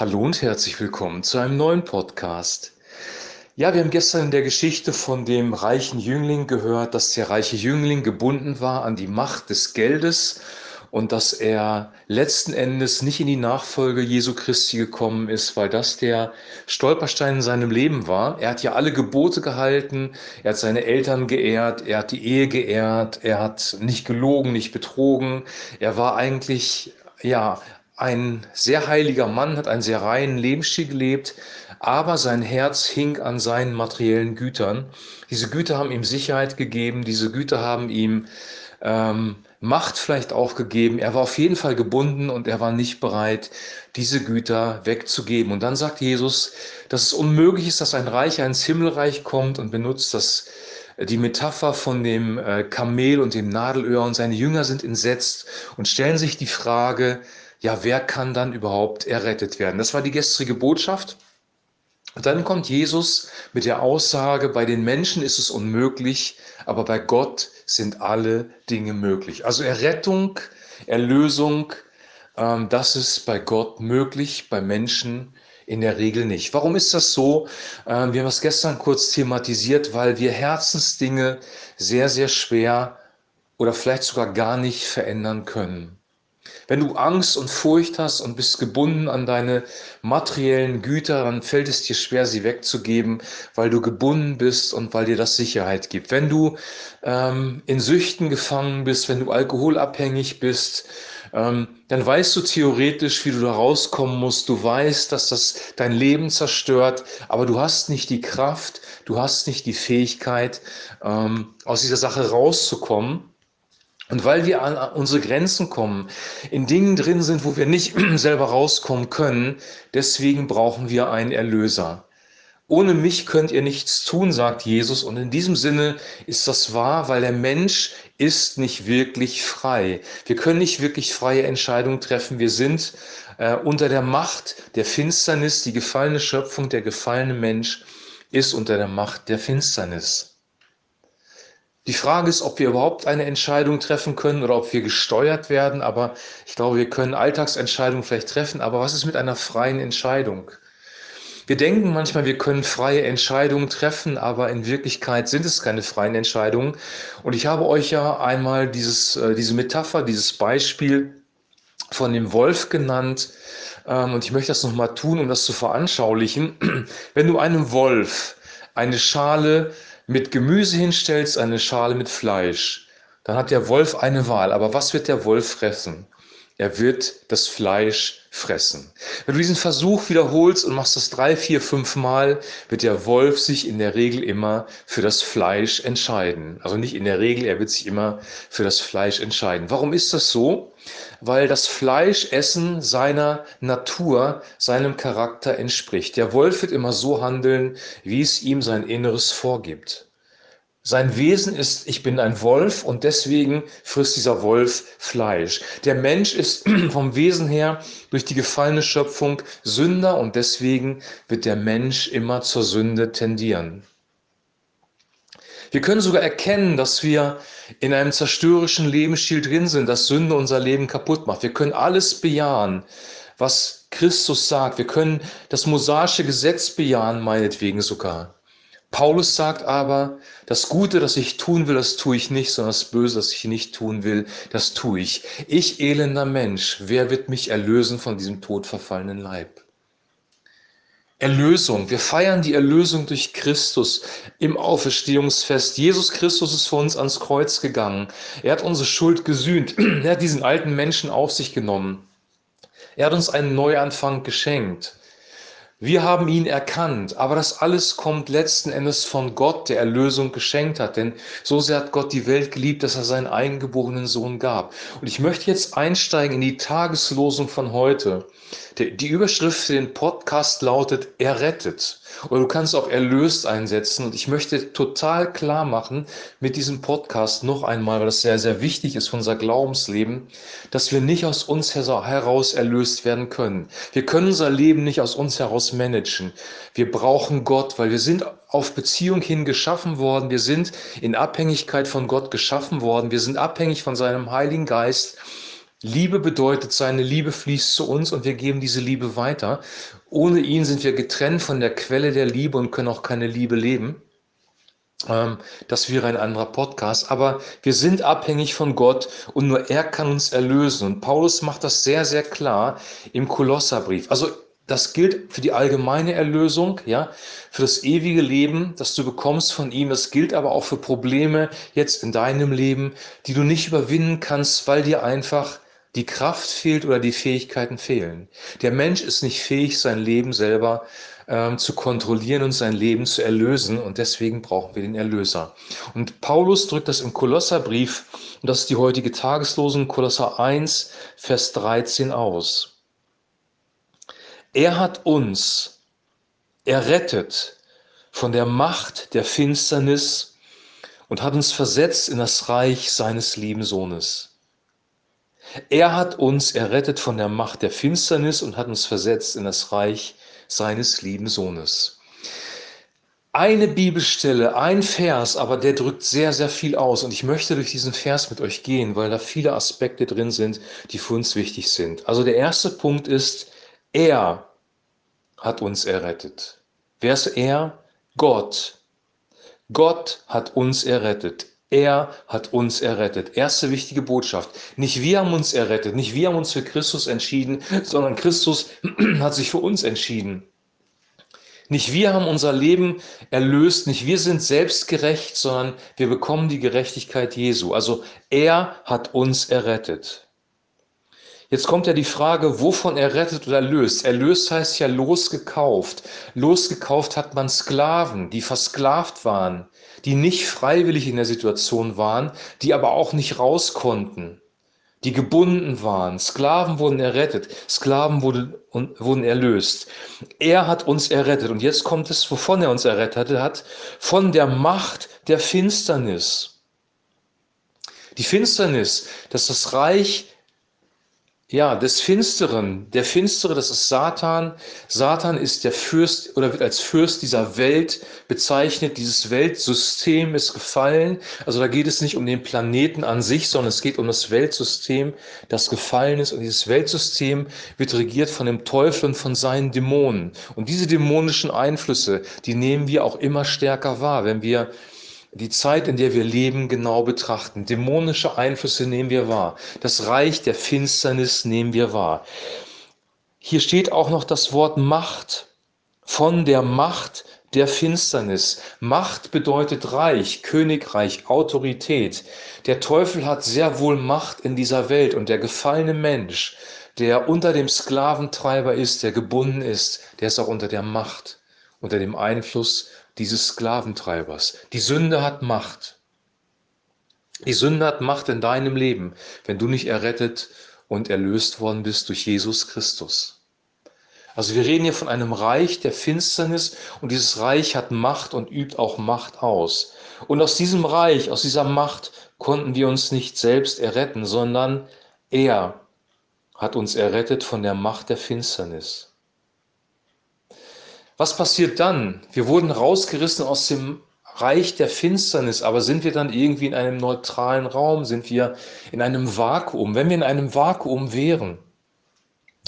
Hallo und herzlich willkommen zu einem neuen Podcast. Ja, wir haben gestern in der Geschichte von dem reichen Jüngling gehört, dass der reiche Jüngling gebunden war an die Macht des Geldes und dass er letzten Endes nicht in die Nachfolge Jesu Christi gekommen ist, weil das der Stolperstein in seinem Leben war. Er hat ja alle Gebote gehalten, er hat seine Eltern geehrt, er hat die Ehe geehrt, er hat nicht gelogen, nicht betrogen. Er war eigentlich ja ein sehr heiliger Mann, hat einen sehr reinen Lebensstil gelebt, aber sein Herz hing an seinen materiellen Gütern. Diese Güter haben ihm Sicherheit gegeben, diese Güter haben ihm ähm, Macht vielleicht auch gegeben. Er war auf jeden Fall gebunden und er war nicht bereit, diese Güter wegzugeben. Und dann sagt Jesus, dass es unmöglich ist, dass ein Reicher ins Himmelreich kommt und benutzt das die Metapher von dem äh, Kamel und dem Nadelöhr und seine Jünger sind entsetzt und stellen sich die Frage, ja, wer kann dann überhaupt errettet werden? Das war die gestrige Botschaft. Und dann kommt Jesus mit der Aussage, bei den Menschen ist es unmöglich, aber bei Gott sind alle Dinge möglich. Also Errettung, Erlösung, ähm, das ist bei Gott möglich, bei Menschen in der Regel nicht. Warum ist das so? Ähm, wir haben es gestern kurz thematisiert, weil wir Herzensdinge sehr, sehr schwer oder vielleicht sogar gar nicht verändern können. Wenn du Angst und Furcht hast und bist gebunden an deine materiellen Güter, dann fällt es dir schwer, sie wegzugeben, weil du gebunden bist und weil dir das Sicherheit gibt. Wenn du ähm, in Süchten gefangen bist, wenn du alkoholabhängig bist, ähm, dann weißt du theoretisch, wie du da rauskommen musst. Du weißt, dass das dein Leben zerstört, aber du hast nicht die Kraft, du hast nicht die Fähigkeit, ähm, aus dieser Sache rauszukommen. Und weil wir an unsere Grenzen kommen, in Dingen drin sind, wo wir nicht selber rauskommen können, deswegen brauchen wir einen Erlöser. Ohne mich könnt ihr nichts tun, sagt Jesus. Und in diesem Sinne ist das wahr, weil der Mensch ist nicht wirklich frei. Wir können nicht wirklich freie Entscheidungen treffen. Wir sind äh, unter der Macht der Finsternis. Die gefallene Schöpfung, der gefallene Mensch ist unter der Macht der Finsternis. Die Frage ist, ob wir überhaupt eine Entscheidung treffen können oder ob wir gesteuert werden. Aber ich glaube, wir können Alltagsentscheidungen vielleicht treffen. Aber was ist mit einer freien Entscheidung? Wir denken manchmal, wir können freie Entscheidungen treffen, aber in Wirklichkeit sind es keine freien Entscheidungen. Und ich habe euch ja einmal dieses, äh, diese Metapher, dieses Beispiel von dem Wolf genannt. Ähm, und ich möchte das nochmal tun, um das zu veranschaulichen. Wenn du einem Wolf eine Schale mit Gemüse hinstellst, eine Schale mit Fleisch, dann hat der Wolf eine Wahl. Aber was wird der Wolf fressen? Er wird das Fleisch fressen. Wenn du diesen Versuch wiederholst und machst das drei, vier, fünf Mal, wird der Wolf sich in der Regel immer für das Fleisch entscheiden. Also nicht in der Regel, er wird sich immer für das Fleisch entscheiden. Warum ist das so? Weil das Fleischessen seiner Natur, seinem Charakter entspricht. Der Wolf wird immer so handeln, wie es ihm sein Inneres vorgibt. Sein Wesen ist, ich bin ein Wolf und deswegen frisst dieser Wolf Fleisch. Der Mensch ist vom Wesen her durch die gefallene Schöpfung Sünder und deswegen wird der Mensch immer zur Sünde tendieren. Wir können sogar erkennen, dass wir in einem zerstörerischen Lebensstil drin sind, dass Sünde unser Leben kaputt macht. Wir können alles bejahen, was Christus sagt. Wir können das mosaische Gesetz bejahen, meinetwegen sogar. Paulus sagt aber, das Gute, das ich tun will, das tue ich nicht, sondern das Böse, das ich nicht tun will, das tue ich. Ich elender Mensch, wer wird mich erlösen von diesem todverfallenen Leib? Erlösung. Wir feiern die Erlösung durch Christus im Auferstehungsfest. Jesus Christus ist für uns ans Kreuz gegangen. Er hat unsere Schuld gesühnt. Er hat diesen alten Menschen auf sich genommen. Er hat uns einen Neuanfang geschenkt. Wir haben ihn erkannt, aber das alles kommt letzten Endes von Gott, der Erlösung geschenkt hat. Denn so sehr hat Gott die Welt geliebt, dass er seinen eingeborenen Sohn gab. Und ich möchte jetzt einsteigen in die Tageslosung von heute. Die Überschrift für den Podcast lautet Errettet. Oder du kannst auch erlöst einsetzen. Und ich möchte total klar machen mit diesem Podcast noch einmal, weil das sehr, sehr wichtig ist für unser Glaubensleben, dass wir nicht aus uns heraus erlöst werden können. Wir können unser Leben nicht aus uns heraus managen. Wir brauchen Gott, weil wir sind auf Beziehung hin geschaffen worden. Wir sind in Abhängigkeit von Gott geschaffen worden. Wir sind abhängig von seinem Heiligen Geist. Liebe bedeutet, seine Liebe fließt zu uns und wir geben diese Liebe weiter. Ohne ihn sind wir getrennt von der Quelle der Liebe und können auch keine Liebe leben. Ähm, das wäre ein anderer Podcast, aber wir sind abhängig von Gott und nur er kann uns erlösen. Und Paulus macht das sehr, sehr klar im Kolosserbrief. Also das gilt für die allgemeine Erlösung, ja, für das ewige Leben, das du bekommst von ihm. Das gilt aber auch für Probleme jetzt in deinem Leben, die du nicht überwinden kannst, weil dir einfach die Kraft fehlt oder die Fähigkeiten fehlen. Der Mensch ist nicht fähig, sein Leben selber ähm, zu kontrollieren und sein Leben zu erlösen. Und deswegen brauchen wir den Erlöser. Und Paulus drückt das im Kolosserbrief, und das ist die heutige Tageslosung, Kolosser 1, Vers 13 aus. Er hat uns errettet von der Macht der Finsternis und hat uns versetzt in das Reich seines lieben Sohnes. Er hat uns errettet von der Macht der Finsternis und hat uns versetzt in das Reich seines lieben Sohnes. Eine Bibelstelle, ein Vers, aber der drückt sehr, sehr viel aus. Und ich möchte durch diesen Vers mit euch gehen, weil da viele Aspekte drin sind, die für uns wichtig sind. Also der erste Punkt ist, er hat uns errettet. Wer ist er? Gott. Gott hat uns errettet. Er hat uns errettet. Erste wichtige Botschaft. Nicht wir haben uns errettet, nicht wir haben uns für Christus entschieden, sondern Christus hat sich für uns entschieden. Nicht wir haben unser Leben erlöst, nicht wir sind selbstgerecht, sondern wir bekommen die Gerechtigkeit Jesu. Also er hat uns errettet. Jetzt kommt ja die Frage, wovon errettet oder erlöst. Erlöst heißt ja losgekauft. Losgekauft hat man Sklaven, die versklavt waren, die nicht freiwillig in der Situation waren, die aber auch nicht raus konnten, die gebunden waren. Sklaven wurden errettet, Sklaven wurden, wurden erlöst. Er hat uns errettet. Und jetzt kommt es, wovon er uns errettet hat, von der Macht der Finsternis. Die Finsternis, das ist das Reich ja, des Finsteren. Der Finstere, das ist Satan. Satan ist der Fürst oder wird als Fürst dieser Welt bezeichnet. Dieses Weltsystem ist gefallen. Also da geht es nicht um den Planeten an sich, sondern es geht um das Weltsystem, das gefallen ist. Und dieses Weltsystem wird regiert von dem Teufel und von seinen Dämonen. Und diese dämonischen Einflüsse, die nehmen wir auch immer stärker wahr, wenn wir die Zeit, in der wir leben, genau betrachten. Dämonische Einflüsse nehmen wir wahr. Das Reich der Finsternis nehmen wir wahr. Hier steht auch noch das Wort Macht. Von der Macht der Finsternis. Macht bedeutet Reich, Königreich, Autorität. Der Teufel hat sehr wohl Macht in dieser Welt und der gefallene Mensch, der unter dem Sklaventreiber ist, der gebunden ist, der ist auch unter der Macht, unter dem Einfluss dieses Sklaventreibers. Die Sünde hat Macht. Die Sünde hat Macht in deinem Leben, wenn du nicht errettet und erlöst worden bist durch Jesus Christus. Also wir reden hier von einem Reich der Finsternis und dieses Reich hat Macht und übt auch Macht aus. Und aus diesem Reich, aus dieser Macht konnten wir uns nicht selbst erretten, sondern er hat uns errettet von der Macht der Finsternis. Was passiert dann? Wir wurden rausgerissen aus dem Reich der Finsternis, aber sind wir dann irgendwie in einem neutralen Raum? Sind wir in einem Vakuum? Wenn wir in einem Vakuum wären,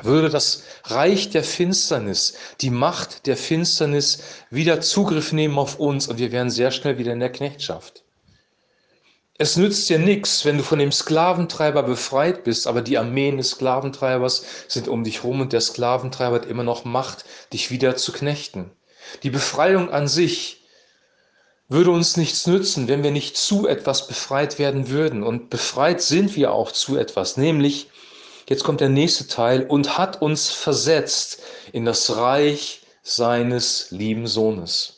würde das Reich der Finsternis, die Macht der Finsternis wieder Zugriff nehmen auf uns und wir wären sehr schnell wieder in der Knechtschaft. Es nützt dir nichts, wenn du von dem Sklaventreiber befreit bist, aber die Armeen des Sklaventreibers sind um dich rum und der Sklaventreiber hat immer noch Macht, dich wieder zu knechten. Die Befreiung an sich würde uns nichts nützen, wenn wir nicht zu etwas befreit werden würden. Und befreit sind wir auch zu etwas, nämlich, jetzt kommt der nächste Teil, und hat uns versetzt in das Reich seines lieben Sohnes.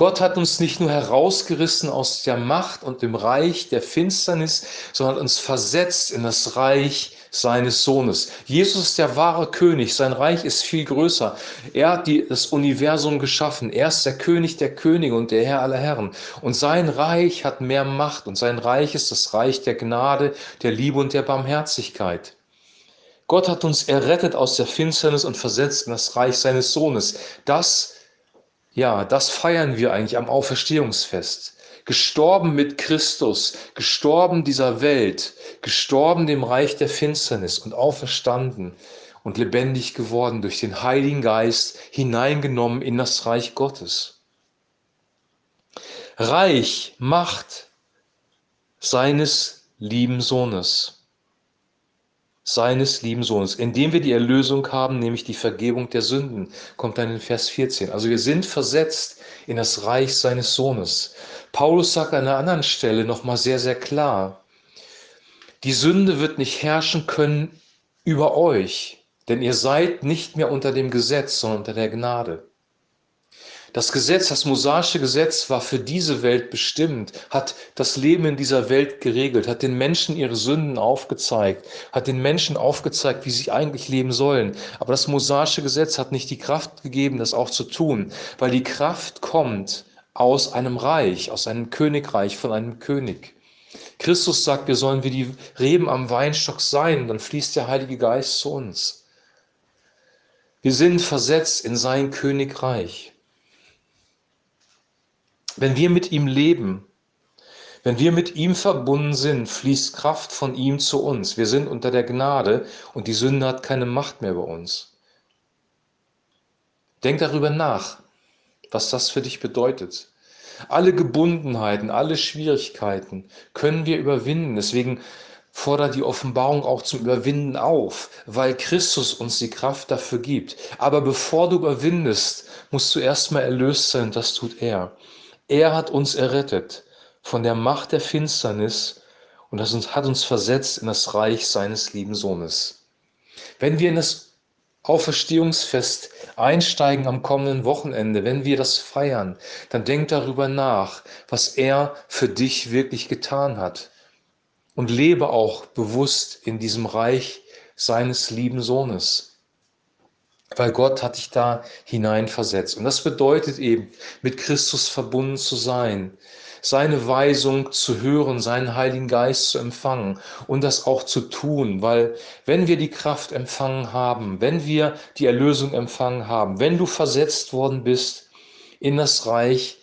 Gott hat uns nicht nur herausgerissen aus der Macht und dem Reich der Finsternis, sondern uns versetzt in das Reich seines Sohnes. Jesus ist der wahre König, sein Reich ist viel größer. Er hat die, das Universum geschaffen. Er ist der König der Könige und der Herr aller Herren. Und sein Reich hat mehr Macht und sein Reich ist das Reich der Gnade, der Liebe und der Barmherzigkeit. Gott hat uns errettet aus der Finsternis und versetzt in das Reich seines Sohnes. Das ja, das feiern wir eigentlich am Auferstehungsfest. gestorben mit Christus, gestorben dieser Welt, gestorben dem Reich der Finsternis und auferstanden und lebendig geworden durch den Heiligen Geist, hineingenommen in das Reich Gottes. Reich, Macht seines lieben Sohnes seines lieben Sohnes, indem wir die Erlösung haben, nämlich die Vergebung der Sünden, kommt dann in Vers 14. Also wir sind versetzt in das Reich seines Sohnes. Paulus sagt an einer anderen Stelle nochmal sehr, sehr klar, die Sünde wird nicht herrschen können über euch, denn ihr seid nicht mehr unter dem Gesetz, sondern unter der Gnade. Das Gesetz, das mosaische Gesetz war für diese Welt bestimmt, hat das Leben in dieser Welt geregelt, hat den Menschen ihre Sünden aufgezeigt, hat den Menschen aufgezeigt, wie sie eigentlich leben sollen. Aber das mosaische Gesetz hat nicht die Kraft gegeben, das auch zu tun, weil die Kraft kommt aus einem Reich, aus einem Königreich, von einem König. Christus sagt, wir sollen wie die Reben am Weinstock sein, dann fließt der Heilige Geist zu uns. Wir sind versetzt in sein Königreich. Wenn wir mit ihm leben, wenn wir mit ihm verbunden sind, fließt Kraft von ihm zu uns. Wir sind unter der Gnade und die Sünde hat keine Macht mehr bei uns. Denk darüber nach, was das für dich bedeutet. Alle Gebundenheiten, alle Schwierigkeiten können wir überwinden. Deswegen fordert die Offenbarung auch zum Überwinden auf, weil Christus uns die Kraft dafür gibt. Aber bevor du überwindest, musst du erstmal erlöst sein, das tut er. Er hat uns errettet von der Macht der Finsternis und hat uns versetzt in das Reich seines lieben Sohnes. Wenn wir in das Auferstehungsfest einsteigen am kommenden Wochenende, wenn wir das feiern, dann denk darüber nach, was er für dich wirklich getan hat. Und lebe auch bewusst in diesem Reich seines lieben Sohnes weil Gott hat dich da hineinversetzt. Und das bedeutet eben, mit Christus verbunden zu sein, seine Weisung zu hören, seinen Heiligen Geist zu empfangen und das auch zu tun, weil wenn wir die Kraft empfangen haben, wenn wir die Erlösung empfangen haben, wenn du versetzt worden bist in das Reich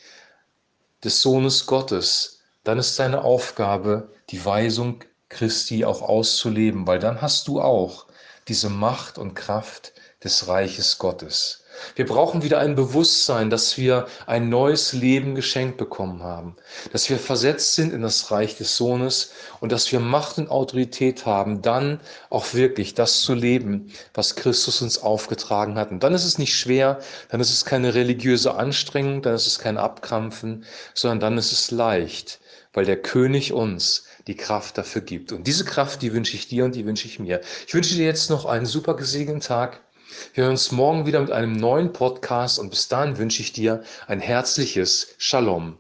des Sohnes Gottes, dann ist deine Aufgabe, die Weisung Christi auch auszuleben, weil dann hast du auch diese Macht und Kraft, des Reiches Gottes. Wir brauchen wieder ein Bewusstsein, dass wir ein neues Leben geschenkt bekommen haben, dass wir versetzt sind in das Reich des Sohnes und dass wir Macht und Autorität haben, dann auch wirklich das zu leben, was Christus uns aufgetragen hat. Und dann ist es nicht schwer, dann ist es keine religiöse Anstrengung, dann ist es kein Abkrampfen, sondern dann ist es leicht, weil der König uns die Kraft dafür gibt. Und diese Kraft, die wünsche ich dir und die wünsche ich mir. Ich wünsche dir jetzt noch einen super gesegneten Tag. Wir hören uns morgen wieder mit einem neuen Podcast und bis dahin wünsche ich dir ein herzliches Shalom.